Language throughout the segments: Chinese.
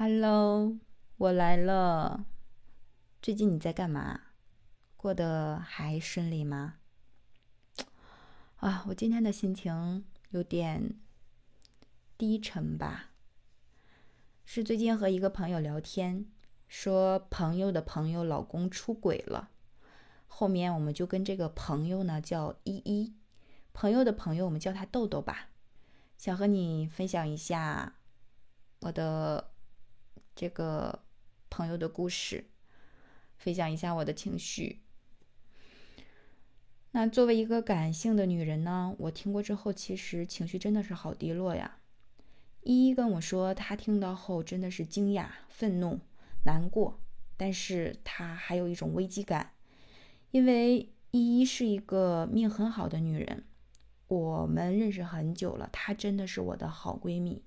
Hello，我来了。最近你在干嘛？过得还顺利吗？啊，我今天的心情有点低沉吧。是最近和一个朋友聊天，说朋友的朋友老公出轨了。后面我们就跟这个朋友呢叫依依，朋友的朋友我们叫他豆豆吧。想和你分享一下我的。这个朋友的故事，分享一下我的情绪。那作为一个感性的女人呢，我听过之后，其实情绪真的是好低落呀。依依跟我说，她听到后真的是惊讶、愤怒、难过，但是她还有一种危机感，因为依依是一个命很好的女人，我们认识很久了，她真的是我的好闺蜜，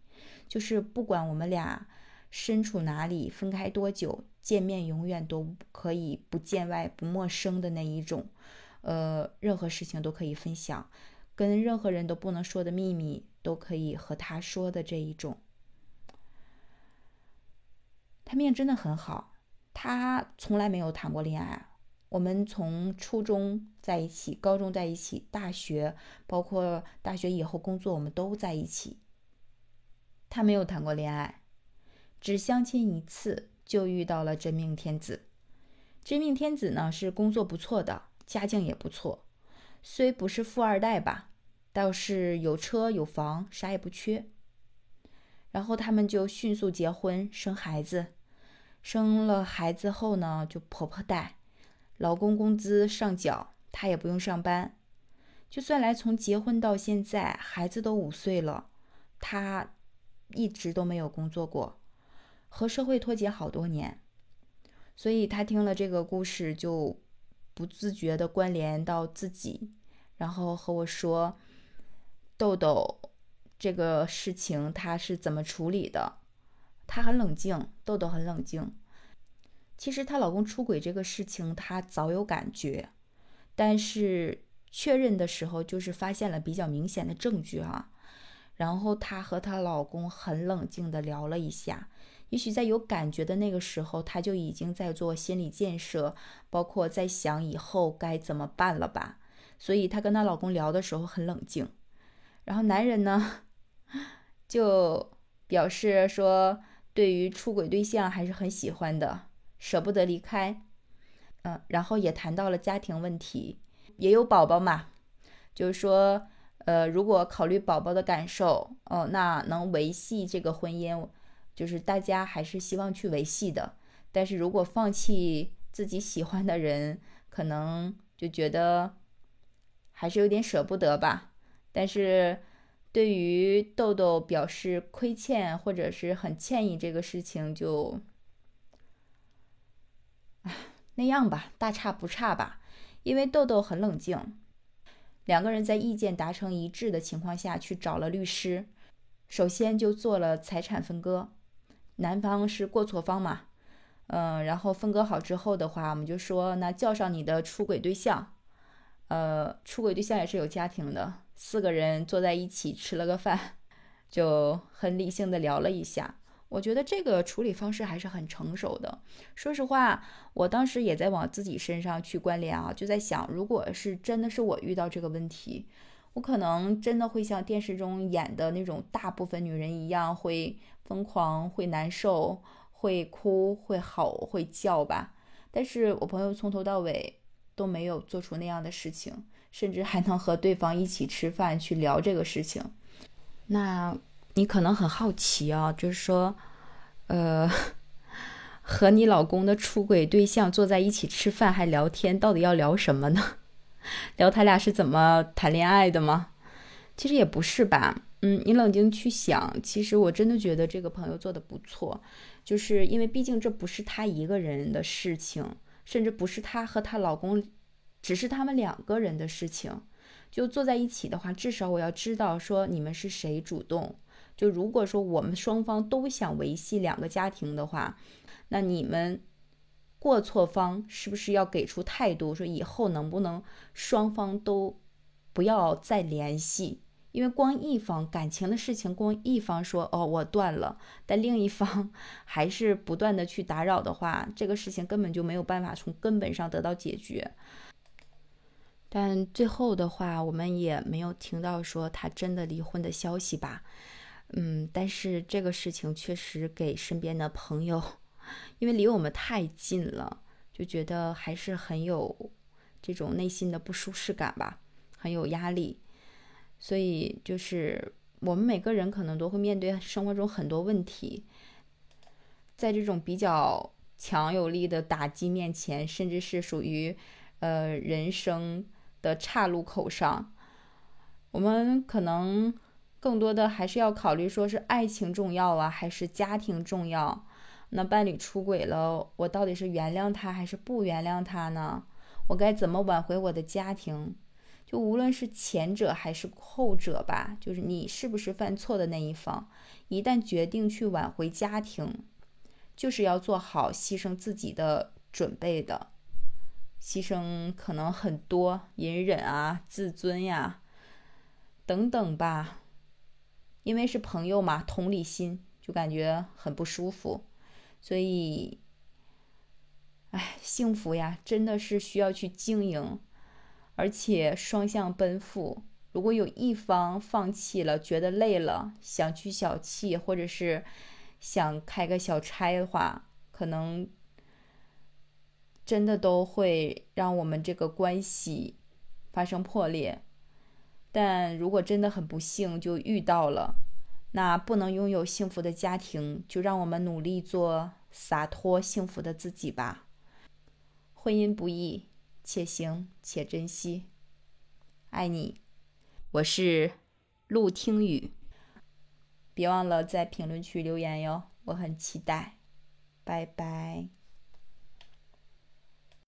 就是不管我们俩。身处哪里，分开多久，见面永远都可以不见外、不陌生的那一种，呃，任何事情都可以分享，跟任何人都不能说的秘密都可以和他说的这一种。他命真的很好，他从来没有谈过恋爱。我们从初中在一起，高中在一起，大学包括大学以后工作，我们都在一起。他没有谈过恋爱。只相亲一次就遇到了真命天子，真命天子呢是工作不错的，家境也不错，虽不是富二代吧，倒是有车有房，啥也不缺。然后他们就迅速结婚生孩子，生了孩子后呢就婆婆带，老公工资上缴，她也不用上班。就算来从结婚到现在，孩子都五岁了，她一直都没有工作过。和社会脱节好多年，所以他听了这个故事就不自觉的关联到自己，然后和我说：“豆豆，这个事情他是怎么处理的？他很冷静，豆豆很冷静。其实她老公出轨这个事情，她早有感觉，但是确认的时候就是发现了比较明显的证据哈。然后她和她老公很冷静的聊了一下。”也许在有感觉的那个时候，她就已经在做心理建设，包括在想以后该怎么办了吧。所以她跟她老公聊的时候很冷静。然后男人呢，就表示说，对于出轨对象还是很喜欢的，舍不得离开。嗯，然后也谈到了家庭问题，也有宝宝嘛，就是说，呃，如果考虑宝宝的感受，哦，那能维系这个婚姻。就是大家还是希望去维系的，但是如果放弃自己喜欢的人，可能就觉得还是有点舍不得吧。但是对于豆豆表示亏欠或者是很歉意这个事情，就那样吧，大差不差吧。因为豆豆很冷静，两个人在意见达成一致的情况下去找了律师，首先就做了财产分割。男方是过错方嘛，嗯，然后分割好之后的话，我们就说那叫上你的出轨对象，呃，出轨对象也是有家庭的，四个人坐在一起吃了个饭，就很理性的聊了一下。我觉得这个处理方式还是很成熟的。说实话，我当时也在往自己身上去关联啊，就在想，如果是真的是我遇到这个问题，我可能真的会像电视中演的那种大部分女人一样会。疯狂会难受，会哭，会吼，会叫吧。但是我朋友从头到尾都没有做出那样的事情，甚至还能和对方一起吃饭去聊这个事情。那你可能很好奇啊，就是说，呃，和你老公的出轨对象坐在一起吃饭还聊天，到底要聊什么呢？聊他俩是怎么谈恋爱的吗？其实也不是吧。嗯，你冷静去想，其实我真的觉得这个朋友做的不错，就是因为毕竟这不是她一个人的事情，甚至不是她和她老公，只是他们两个人的事情。就坐在一起的话，至少我要知道说你们是谁主动。就如果说我们双方都想维系两个家庭的话，那你们过错方是不是要给出态度，说以后能不能双方都不要再联系？因为光一方感情的事情，光一方说哦我断了，但另一方 还是不断的去打扰的话，这个事情根本就没有办法从根本上得到解决。但最后的话，我们也没有听到说他真的离婚的消息吧？嗯，但是这个事情确实给身边的朋友，因为离我们太近了，就觉得还是很有这种内心的不舒适感吧，很有压力。所以就是我们每个人可能都会面对生活中很多问题，在这种比较强有力的打击面前，甚至是属于呃人生的岔路口上，我们可能更多的还是要考虑说是爱情重要啊，还是家庭重要？那伴侣出轨了，我到底是原谅他还是不原谅他呢？我该怎么挽回我的家庭？就无论是前者还是后者吧，就是你是不是犯错的那一方，一旦决定去挽回家庭，就是要做好牺牲自己的准备的，牺牲可能很多，隐忍啊、自尊呀等等吧，因为是朋友嘛，同理心就感觉很不舒服，所以，哎，幸福呀，真的是需要去经营。而且双向奔赴，如果有一方放弃了，觉得累了，想去小憩，或者是想开个小差的话，可能真的都会让我们这个关系发生破裂。但如果真的很不幸就遇到了，那不能拥有幸福的家庭，就让我们努力做洒脱幸福的自己吧。婚姻不易。且行且珍惜，爱你，我是陆听雨。别忘了在评论区留言哟，我很期待。拜拜。